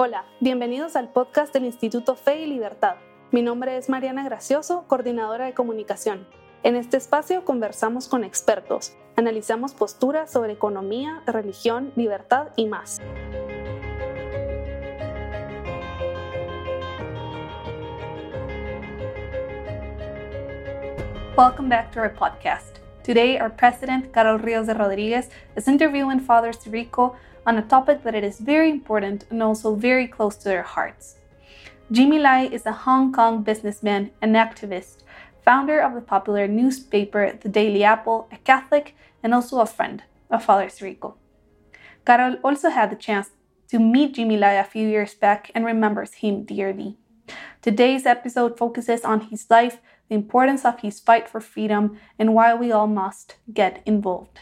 Hola, bienvenidos al podcast del Instituto Fe y Libertad. Mi nombre es Mariana Gracioso, coordinadora de comunicación. En este espacio conversamos con expertos, analizamos posturas sobre economía, religión, libertad y más. Welcome back to our podcast. Today, our president, Carroll Rios de Rodriguez, is interviewing Father Sirico on a topic that is very important and also very close to their hearts. Jimmy Lai is a Hong Kong businessman and activist, founder of the popular newspaper The Daily Apple, a Catholic, and also a friend of Father Sirico. Carroll also had the chance to meet Jimmy Lai a few years back and remembers him dearly. Today's episode focuses on his life, the importance of his fight for freedom, and why we all must get involved.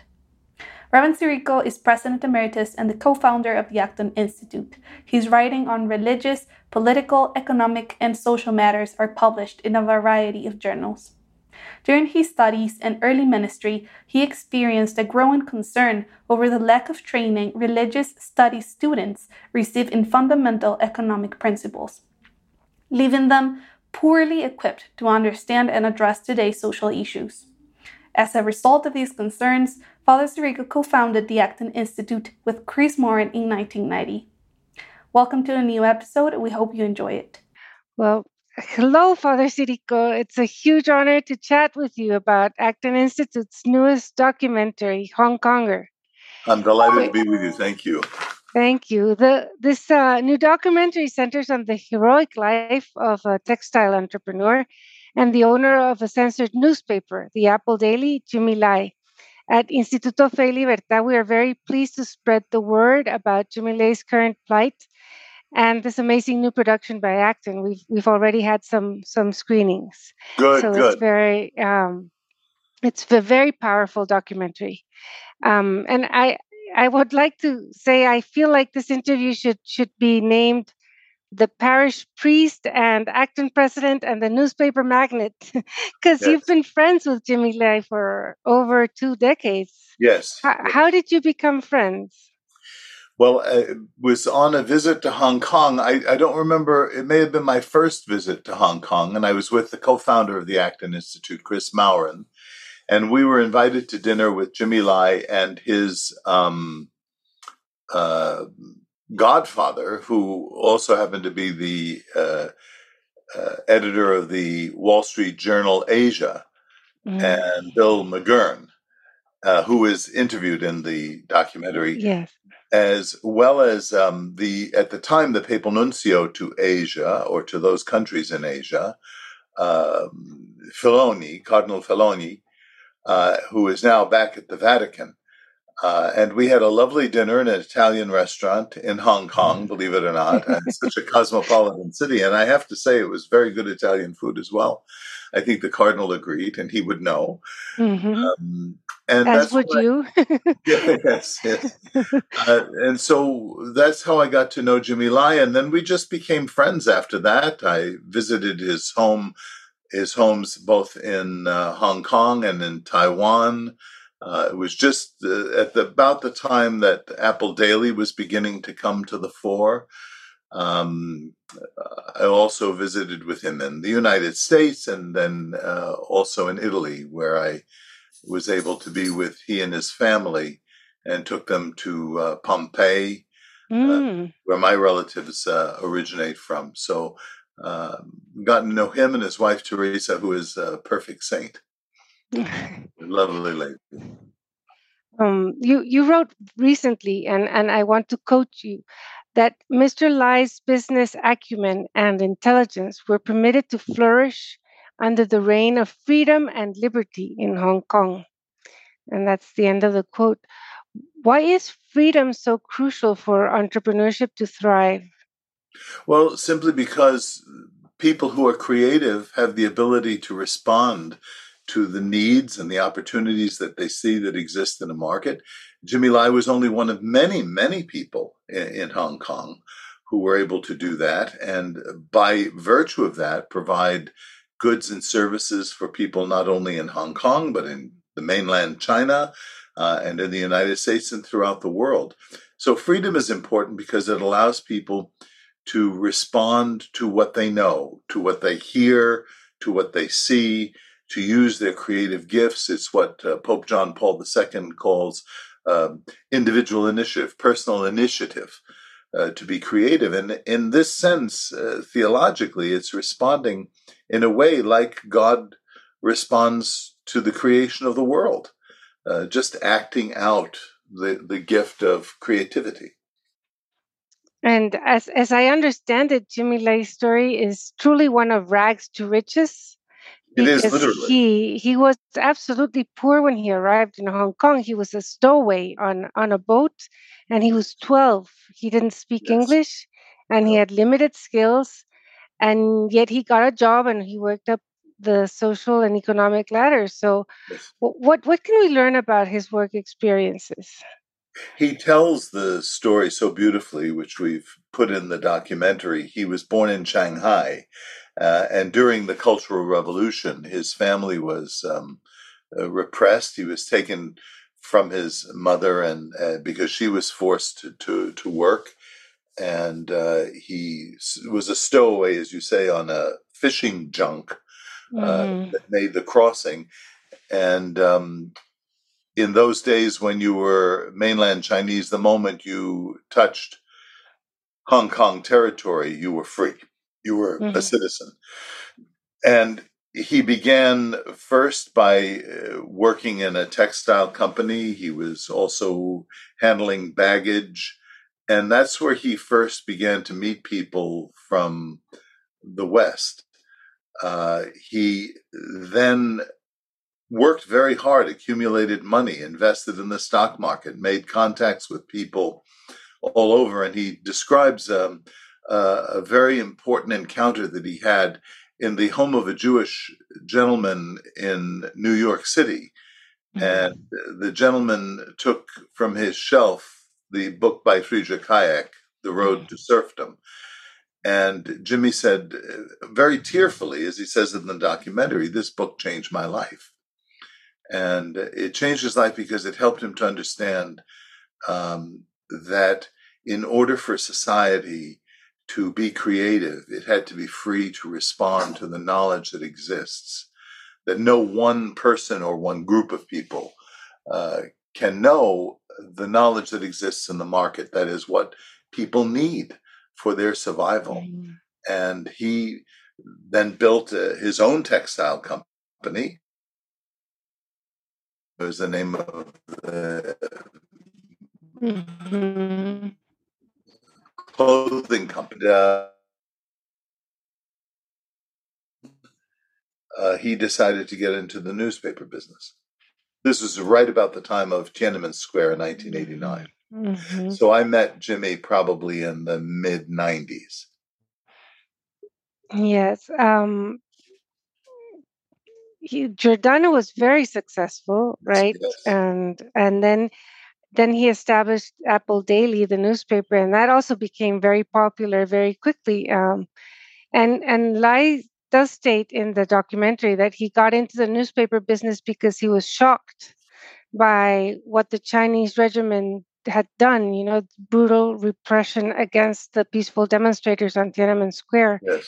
Reverend Sirico is President Emeritus and the co founder of the Acton Institute. His writing on religious, political, economic, and social matters are published in a variety of journals. During his studies and early ministry, he experienced a growing concern over the lack of training religious studies students receive in fundamental economic principles, leaving them poorly equipped to understand and address today's social issues. As a result of these concerns, Father Sirico co founded the Acton Institute with Kris Mauren in 1990. Welcome to a new episode, we hope you enjoy it. Well, hello, Father Sirico. It's a huge honor to chat with you about Acton Institute's newest documentary, Hong Konger. I'm delighted to be with you. Thank you. Thank you. The, this uh, new documentary centers on the heroic life of a textile entrepreneur and the owner of a censored newspaper, the Apple Daily, Jimmy Lai. At Instituto Fe Libertad, we are very pleased to spread the word about Jimmy Lai's current plight and this amazing new production by Acton. We've we've already had some some screenings. Good, so good. it's very um, it's a very powerful documentary, um, and I I would like to say I feel like this interview should should be named the parish priest and Acton president and the newspaper magnate because Yes. you've been friends with Jimmy Lai for over two decades. Yes. How, how did you become friends? Well, uh, I was on a visit to Hong Kong. I, I don't remember, it may have been my first visit to Hong Kong, and I was with the co founder of the Acton Institute, Kris Mauren. And we were invited to dinner with Jimmy Lai and his um, uh, godfather, who also happened to be the uh, uh, editor of the Wall Street Journal Asia. Mm, and Bill McGurn, uh, who is interviewed in the documentary, yes. as well as um, the at the time the papal nuncio to Asia or to those countries in Asia, um, Filoni, Cardinal Filoni, uh, who is now back at the Vatican. Uh, and we had a lovely dinner in an Italian restaurant in Hong Kong, believe it or not. And it's such a cosmopolitan city. And I have to say, it was very good Italian food as well. I think the Cardinal agreed, and he would know. hmm Um, and As would I- you. yeah, yes, yes. Uh, and so that's how I got to know Jimmy Lai, and then we just became friends after that. I visited his home, his homes both in uh, Hong Kong and in Taiwan. Uh, it was just uh, at the, about the time that Apple Daily was beginning to come to the fore. Um, uh, I also visited with him in the United States and then uh, also in Italy, where I was able to be with he and his family and took them to uh, Pompeii, Mm. where my relatives uh, originate from. So, um, got to know him and his wife Teresa, who is a perfect saint, lovely lady. um, you you wrote recently, and and I want to quote you that Mr. Lai's business acumen and intelligence were permitted to flourish under the reign of freedom and liberty in Hong Kong, and that's the end of the quote. Why is freedom so crucial for entrepreneurship to thrive? Well, simply because people who are creative have the ability to respond to the needs and the opportunities that they see that exist in the market. Jimmy Lai was only one of many, many people in, in Hong Kong who were able to do that, and by virtue of that, provide goods and services for people not only in Hong Kong but in the mainland China uh, and in the United States and throughout the world. So freedom is important because it allows people to respond to what they know, to what they hear, to what they see, to use their creative gifts. It's what uh, Pope John Paul II calls um, individual initiative, personal initiative. Uh, to be creative. And in this sense, uh, theologically, it's responding in a way like God responds to the creation of the world, uh, just acting out the, the gift of creativity. And as, as I understand it, Jimmy Lai's story is truly one of rags to riches. It is literally. He he was absolutely poor when he arrived in Hong Kong. He was a stowaway on on a boat, and he was twelve. He didn't speak yes. English, and he had limited skills, and yet he got a job and he worked up the social and economic ladder. So, yes. what what can we learn about his work experiences? He tells the story so beautifully, which we've put in the documentary. He was born in Shanghai, uh, and during the Cultural Revolution, his family was um, uh, repressed. He was taken from his mother, and uh, because she was forced to to, to work, and uh, he was a stowaway, as you say, on a fishing junk uh, mm-hmm. that made the crossing, and um, in those days when you were mainland Chinese, the moment you touched Hong Kong territory, you were free. You were mm-hmm. a citizen. And he began first by uh, working in a textile company. He was also handling baggage. And that's where he first began to meet people from the West. Uh, he then worked very hard, accumulated money, invested in the stock market, made contacts with people all over. And he describes um, uh, a very important encounter that he had in the home of a Jewish gentleman in New York City. Mm-hmm. And the gentleman took from his shelf the book by Friedrich Hayek, The Road mm-hmm. to Serfdom. And Jimmy said, uh, very tearfully, as he says in the documentary, this book changed my life. And it changed his life because it helped him to understand um, that in order for society to be creative, it had to be free to respond to the knowledge that exists, that no one person or one group of people uh, can know the knowledge that exists in the market. That is what people need for their survival. Mm-hmm. And he then built uh, his own textile company was the name of the mm-hmm. clothing company. Uh, uh, he decided to get into the newspaper business. This was right about the time of Tiananmen Square in 1989. Mm-hmm. So I met Jimmy probably in the mid 90s. Yes. Um, he, Giordano was very successful, right? Yes. And and then then he established Apple Daily, the newspaper, and that also became very popular very quickly. Um, and and Lai does state in the documentary that he got into the newspaper business because he was shocked by what the Chinese regime had done. You know, brutal repression against the peaceful demonstrators on Tiananmen Square. Yes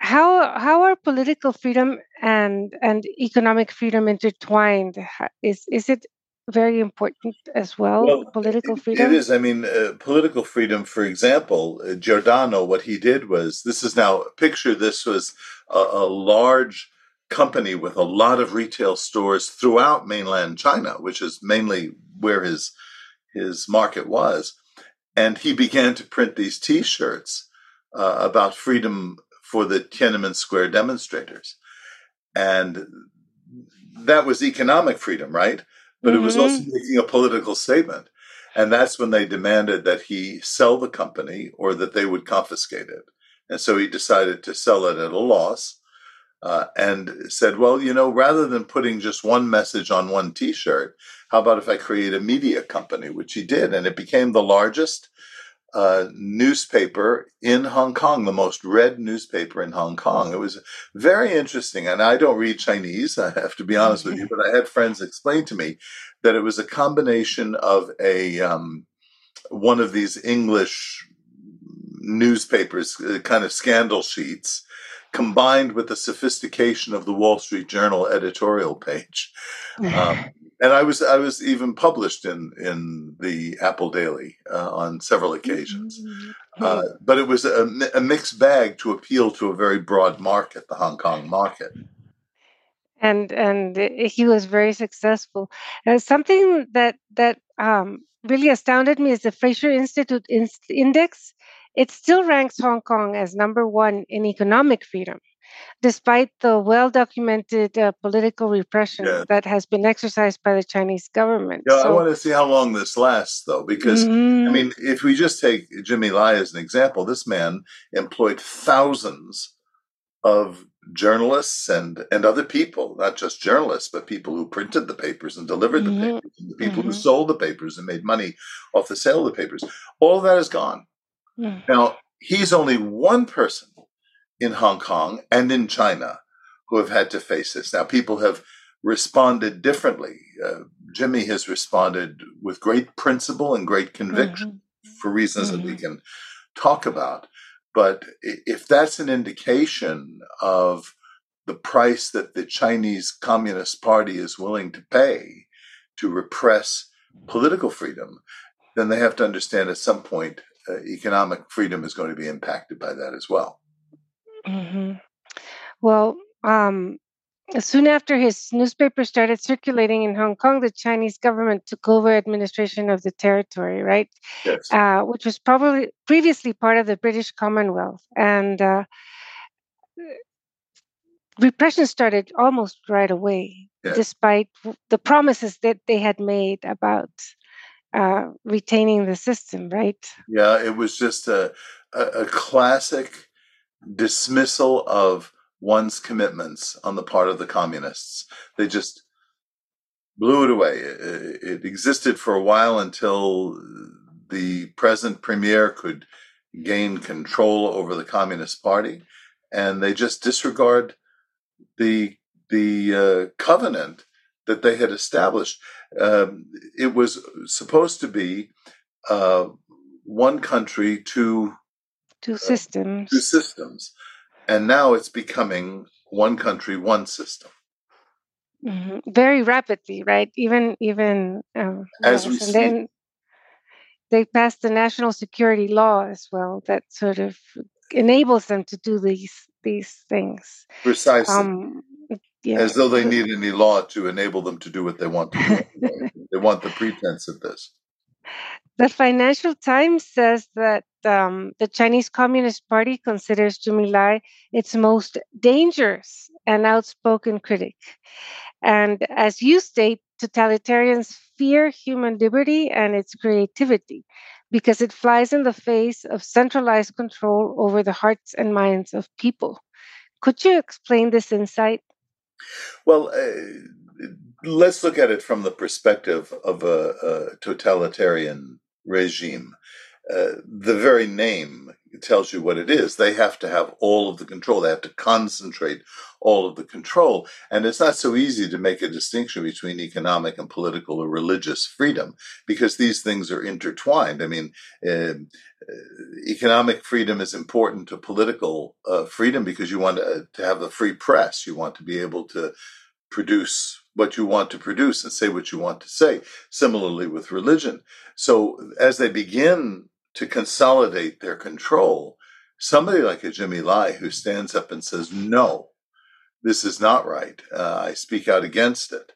how how are political freedom and and economic freedom intertwined? Is is it very important as well? well political freedom. It is. I mean, uh, political freedom. For example, uh, Giordano. What he did was this is now picture. This was a, a large company with a lot of retail stores throughout mainland China, which is mainly where his his market was, and he began to print these T-shirts uh, about freedom for the Tiananmen Square demonstrators. And that was economic freedom, right? But mm-hmm. it was also mm-hmm. making a political statement. And that's when they demanded that he sell the company or that they would confiscate it. And so he decided to sell it at a loss uh, and said, well, you know, rather than putting just one message on one t shirt, how about if I create a media company, which he did. And it became the largest uh, newspaper in Hong Kong, the most read newspaper in Hong Kong. It was very interesting. And I don't read Chinese, I have to be honest with you, but I had friends explain to me that it was a combination of a um, one of these English newspapers, uh, kind of scandal sheets, combined with the sophistication of the Wall Street Journal editorial page. Um, and I was I was even published in in the Apple Daily uh, on several occasions, mm-hmm. uh, but it was a, a, mixed bag to appeal to a very broad market, the Hong Kong market. And and he was very successful. Uh, something that that um, really astounded me is the Fraser Institute Index. It still ranks Hong Kong as number one in economic freedom despite the well documented uh, political repression yeah. that has been exercised by the Chinese government. Yeah, so, I want to see how long this lasts, though, because mm-hmm. I mean, if we just take Jimmy Lai as an example, this man employed thousands of journalists and and other people, not just journalists, but people who printed the papers and delivered mm-hmm. the papers, and the people mm-hmm. who sold the papers and made money off the sale of the papers. All that is gone. Mm. Now he's only one person in Hong Kong and in China who have had to face this. Now, people have responded differently. Uh, Jimmy has responded with great principle and great conviction mm-hmm. for reasons mm-hmm. that we mm-hmm. can talk about. But if that's an indication of the price that the Chinese Communist Party is willing to pay to repress political freedom, then they have to understand at some point economic freedom is going to be impacted by that as well. hmm Well, um, soon after his newspaper started circulating in Hong Kong, the Chinese government took over administration of the territory, right? Yes. Uh, which was probably previously part of the British Commonwealth. And uh, repression started almost right away, Yes. despite the promises that they had made about uh, retaining the system, right? Yeah, it was just a, a, a classic dismissal of one's commitments on the part of the communists. They just blew it away. It, it existed for a while until the present premier could gain control over the Communist Party, and they just disregard the the uh, covenant that they had established. Um, it was supposed to be uh, one country, two two uh, systems. Two systems. And now it's becoming one country, one system. Mm-hmm. Very rapidly, right? Even even um, as yes. we and see. then they passed the national security law as well that sort of enables them to do these these things. Precisely. Um, yeah. As though they need any law to enable them to do what they want to do. they want the pretense of this. The Financial Times says that um, the Chinese Communist Party considers Jimmy Lai its most dangerous and outspoken critic. And as you state, totalitarians fear human liberty and its creativity because it flies in the face of centralized control over the hearts and minds of people. Could you explain this insight? Well, uh, let's look at it from the perspective of a, a totalitarian regime. Uh, the very name tells you what it is. They have to have all of the control. They have to concentrate all of the control. And it's not so easy to make a distinction between economic and political or religious freedom because these things are intertwined. I mean, uh, economic freedom is important to political uh, freedom because you want to, to have a free press. You want to be able to produce what you want to produce and say what you want to say. Similarly with religion. So as they begin to consolidate their control, somebody like a Jimmy Lai who stands up and says, no, this is not right. Uh, I speak out against it.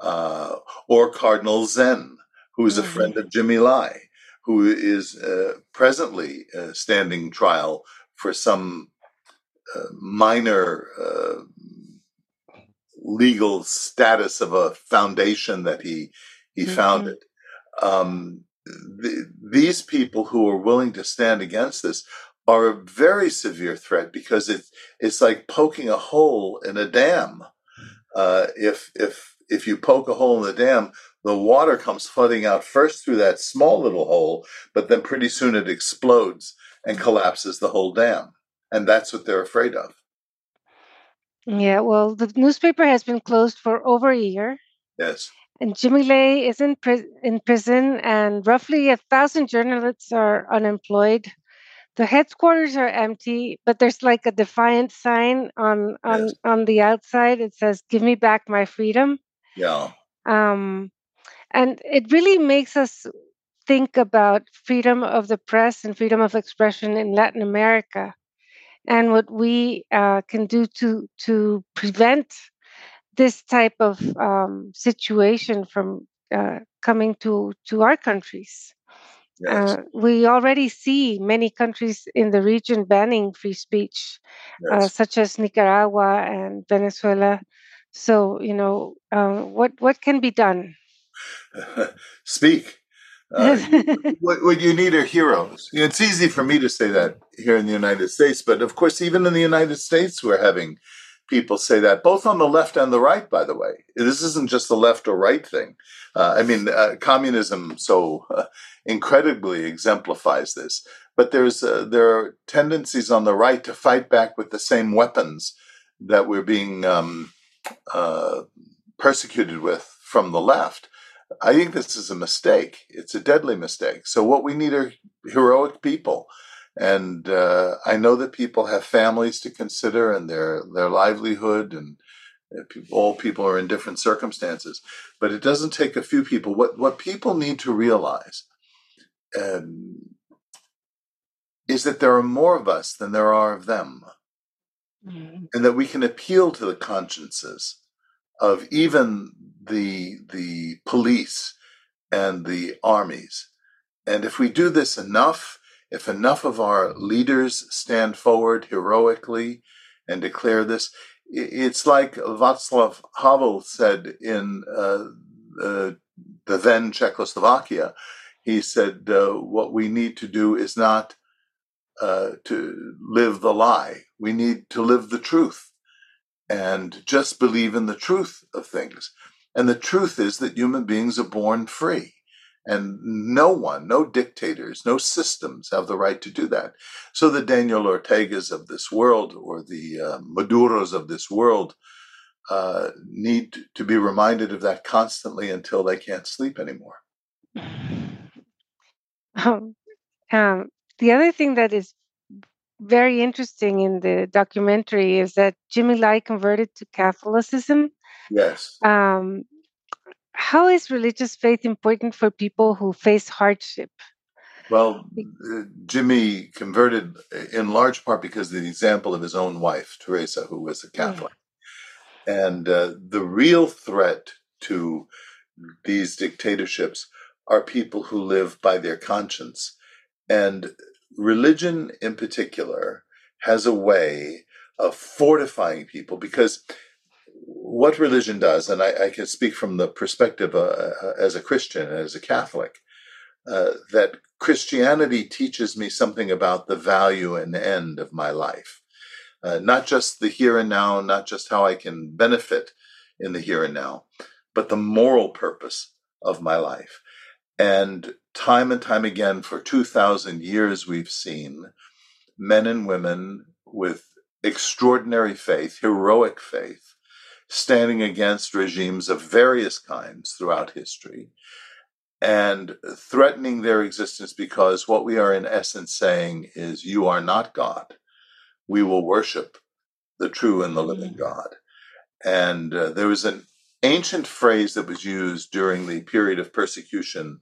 Uh, or Cardinal Zen, who is a mm-hmm. friend of Jimmy Lai, who is uh, presently uh, standing trial for some uh, minor uh, legal status of a foundation that he he mm-hmm. founded. Um, the, these people who are willing to stand against this are a very severe threat because it's it's like poking a hole in a dam. Uh, if if if you poke a hole in the dam, the water comes flooding out first through that small little hole, but then pretty soon it explodes and collapses the whole dam, and that's what they're afraid of. Yeah, well, the newspaper has been closed for over a year. Yes. And Jimmy Lai is in, pri- in prison, and roughly a thousand journalists are unemployed. the headquarters are empty, but there's like a defiant sign on on Yes. on the outside. It says, "Give me back my freedom." Yeah. Um, and it really makes us think about freedom of the press and freedom of expression in Latin America, and what we uh, can do to to prevent this type of um, situation from uh, coming to to our countries. Yes. Uh, we already see many countries in the region banning free speech, uh, such as Nicaragua and Venezuela. So, you know, uh, what what can be done? Speak. Uh, what, what you need are heroes. You know, it's easy for me to say that here in the United States, but of course, even in the United States, we're having people say that, both on the left and the right, by the way. This isn't just the left or right thing. Uh, I mean, uh, communism so uh, incredibly exemplifies this. But there's uh, there are tendencies on the right to fight back with the same weapons that we're being um, uh, persecuted with from the left. I think this is a mistake. It's a deadly mistake. So what we need are heroic people, and uh, I know that people have families to consider and their their livelihood, and uh, all people are in different circumstances. But it doesn't take a few people. What what people need to realize um, is that there are more of us than there are of them, Mm. and that we can appeal to the consciences of even the the police and the armies. And if we do this enough, if enough of our leaders stand forward heroically and declare this, it's like Václav Havel said in uh, the then Czechoslovakia. He said, uh, "What we need to do is not uh, to live the lie. We need to live the truth, and just believe in the truth of things." And the truth is that human beings are born free. And no one, no dictators, no systems have the right to do that. So the Daniel Ortegas of this world or the uh, Maduros of this world uh, need to be reminded of that constantly until they can't sleep anymore. Um, um, the other thing that is very interesting in the documentary is that Jimmy Lai converted to Catholicism. Yes. Um, how is religious faith important for people who face hardship? Well, uh, Jimmy converted in large part because of the example of his own wife, Teresa, who was a Catholic. And uh, the real threat to these dictatorships are people who live by their conscience. And religion, in particular, has a way of fortifying people because what religion does, and I, I can speak from the perspective uh, uh, as a Christian and as a Catholic, uh, that Christianity teaches me something about the value and end of my life. Uh, not just the here and now, not just how I can benefit in the here and now, but the moral purpose of my life. And time and time again, for 2,000 years, we've seen men and women with extraordinary faith, heroic faith, standing against regimes of various kinds throughout history and threatening their existence because what we are in essence saying is, You are not God. We will worship the true and the living God. And uh, there was an ancient phrase that was used during the period of persecution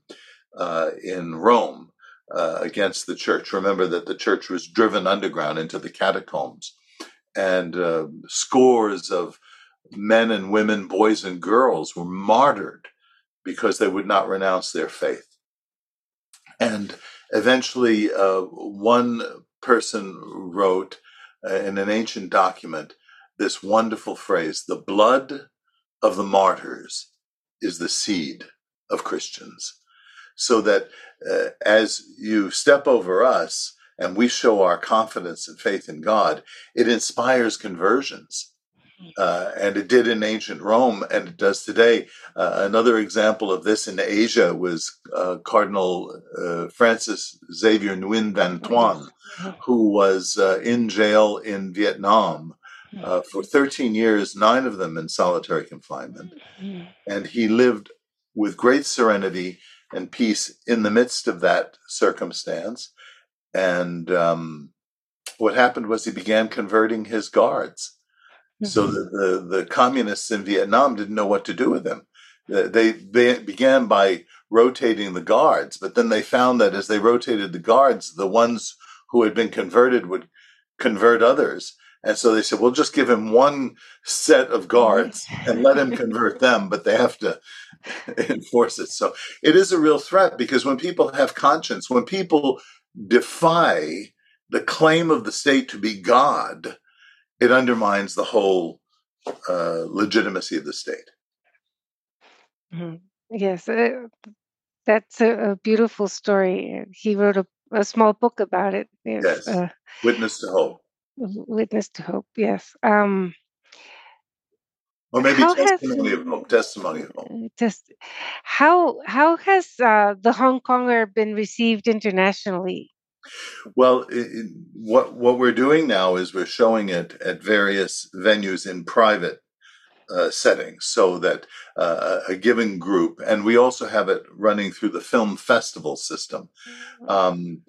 uh, in Rome uh, against the church. Remember that the church was driven underground into the catacombs, and uh, scores of men and women, boys and girls were martyred because they would not renounce their faith. And eventually, uh, one person wrote uh, in an ancient document this wonderful phrase the blood of the martyrs is the seed of Christians. So that uh, as you step over us and we show our confidence and faith in God, it inspires conversions. Uh, and it did in ancient Rome, and it does today. Uh, another example of this in Asia was uh, Cardinal uh, Francis Xavier Nguyen Van Thuan, who was uh, in jail in Vietnam uh, for 13 years, nine of them in solitary confinement. And he lived with great serenity and peace in the midst of that circumstance. and um, what happened was he began converting his guards. Mm-hmm. So the, the, the communists in Vietnam didn't know what to do with them. They, they began by rotating the guards, but then they found that as they rotated the guards, the ones who had been converted would convert others. And so they said, we'll just give him one set of guards and let him convert them, but they have to enforce it. So it is a real threat because when people have conscience, when people defy the claim of the state to be God, it undermines the whole uh, legitimacy of the state. Mm-hmm. Yes, uh, that's a, a, beautiful story. He wrote a, a, small book about it. Yes, uh, Witness to Hope. Witness to Hope. Yes. Um, or maybe testimony has, of hope. Testimony of hope. Uh, just how how has uh, the Hong Konger been received internationally? Well, it, what what we're doing now is we're showing it at various venues in private uh, settings, so that uh, a given group, and we also have it running through the film festival system. Mm-hmm. Um,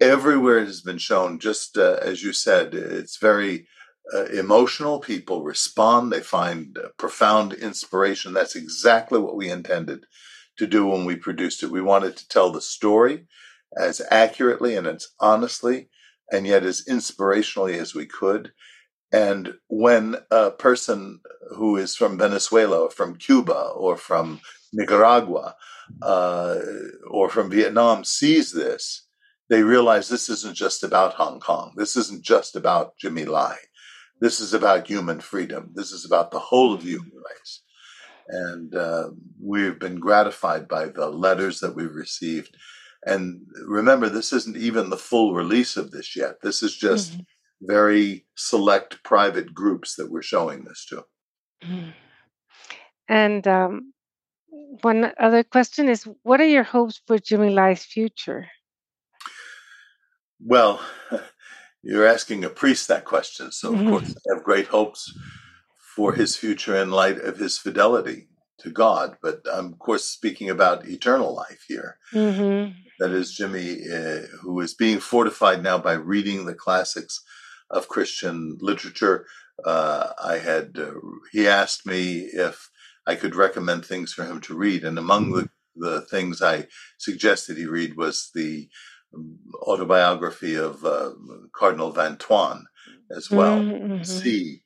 everywhere it has been shown, just uh, as you said, it's very uh, emotional. People respond. They find profound inspiration. That's exactly what we intended to do when we produced it. We wanted to tell the story as accurately and as honestly and yet as inspirationally as we could. And when a person who is from Venezuela or from Cuba or from Nicaragua uh, or from Vietnam sees this, they realize this isn't just about Hong Kong. This isn't just about Jimmy Lai. This is about human freedom. This is about the whole of the human race. And uh, we've been gratified by the letters that we've received and remember, this isn't even the full release of this yet. This is just mm-hmm. very select private groups that we're showing this to. Mm-hmm. And um, one other question is what are your hopes for Jimmy Lai's future? Well, you're asking a priest that question. So, of mm-hmm. course, I have great hopes for his future in light of his fidelity to God. But I'm, of course, speaking about eternal life here. Mm-hmm that is Jimmy, uh, who is being fortified now by reading the classics of Christian literature. Uh, I had uh, he asked me if I could recommend things for him to read, and among the the things I suggested he read was the um, autobiography of uh, Cardinal Van Thuan as well. Mm-hmm. See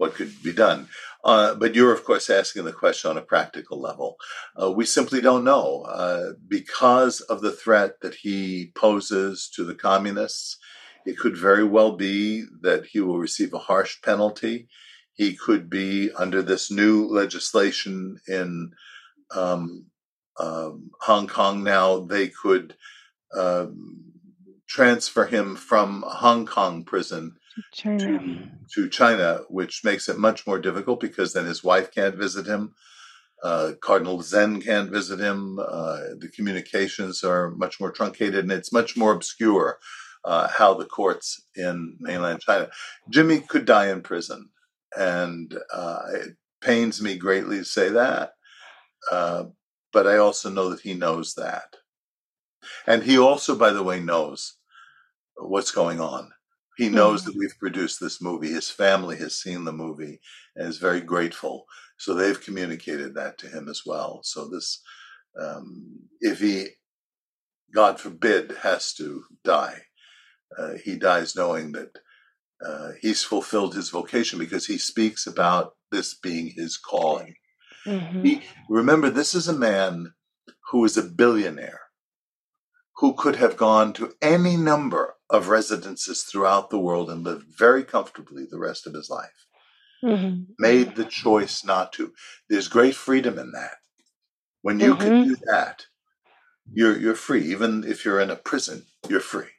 what could be done. Uh, but you're, of course, asking the question on a practical level. Uh, we simply don't know. Uh, because of the threat that he poses to the communists, it could very well be that he will receive a harsh penalty. He could be under this new legislation in um, um, Hong Kong now, they could um, transfer him from Hong Kong prison China. To, to, China, which makes it much more difficult because then his wife can't visit him. Uh, Cardinal Zen can't visit him. Uh, the communications are much more truncated, and it's much more obscure uh, how the courts in mainland China. Jimmy could die in prison, and uh, it pains me greatly to say that. Uh, but I also know that he knows that. And he also, by the way, knows what's going on. He knows mm-hmm. that we've produced this movie. His family has seen the movie and is very grateful. So they've communicated that to him as well. So this, um, if he, God forbid, has to die, uh, he dies knowing that uh, he's fulfilled his vocation because he speaks about this being his calling. Mm-hmm. He, remember, this is a man who is a billionaire who could have gone to any number of residences throughout the world and lived very comfortably the rest of his life. Mm-hmm. Made the choice not to. There's great freedom in that. When you mm-hmm. can do that, you're you're free. Even if you're in a prison, you're free.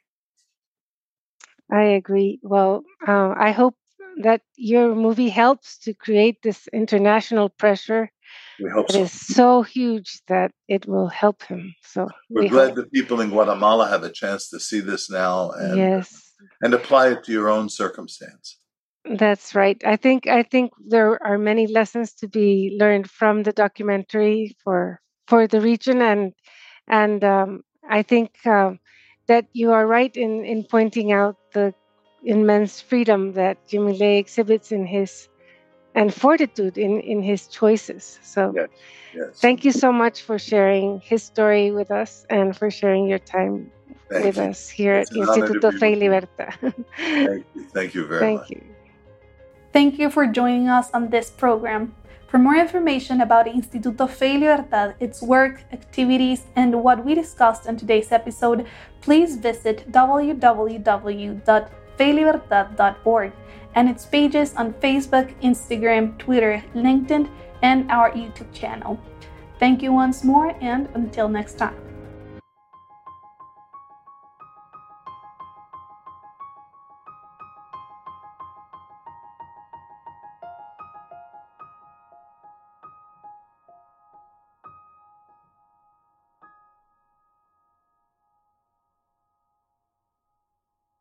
I agree. Well, uh, I hope that your movie helps to create this international pressure we hope it so. is so huge that it will help him. So we're we glad hope. that people in Guatemala have a chance to see this now and yes. and apply it to your own circumstance. That's right. I think I think there are many lessons to be learned from the documentary for for the region and and um, I think um, that you are right in, in pointing out the immense freedom that Jimmy Lai exhibits in his and fortitude in, in his choices. So Yes. Yes. thank you so much for sharing his story with us and for sharing your time Thank with you. us here It's at an honor to Instituto be Fe y. Libertad. Thank you. Thank you very Thank much. you. Thank you for joining us on this program. For more information about Instituto Fe y Libertad, its work, activities, and what we discussed in today's episode, please visit www.feylibertad.org and its pages on Facebook, Instagram, Twitter, LinkedIn, and our YouTube channel. Thank you once more, and until next time.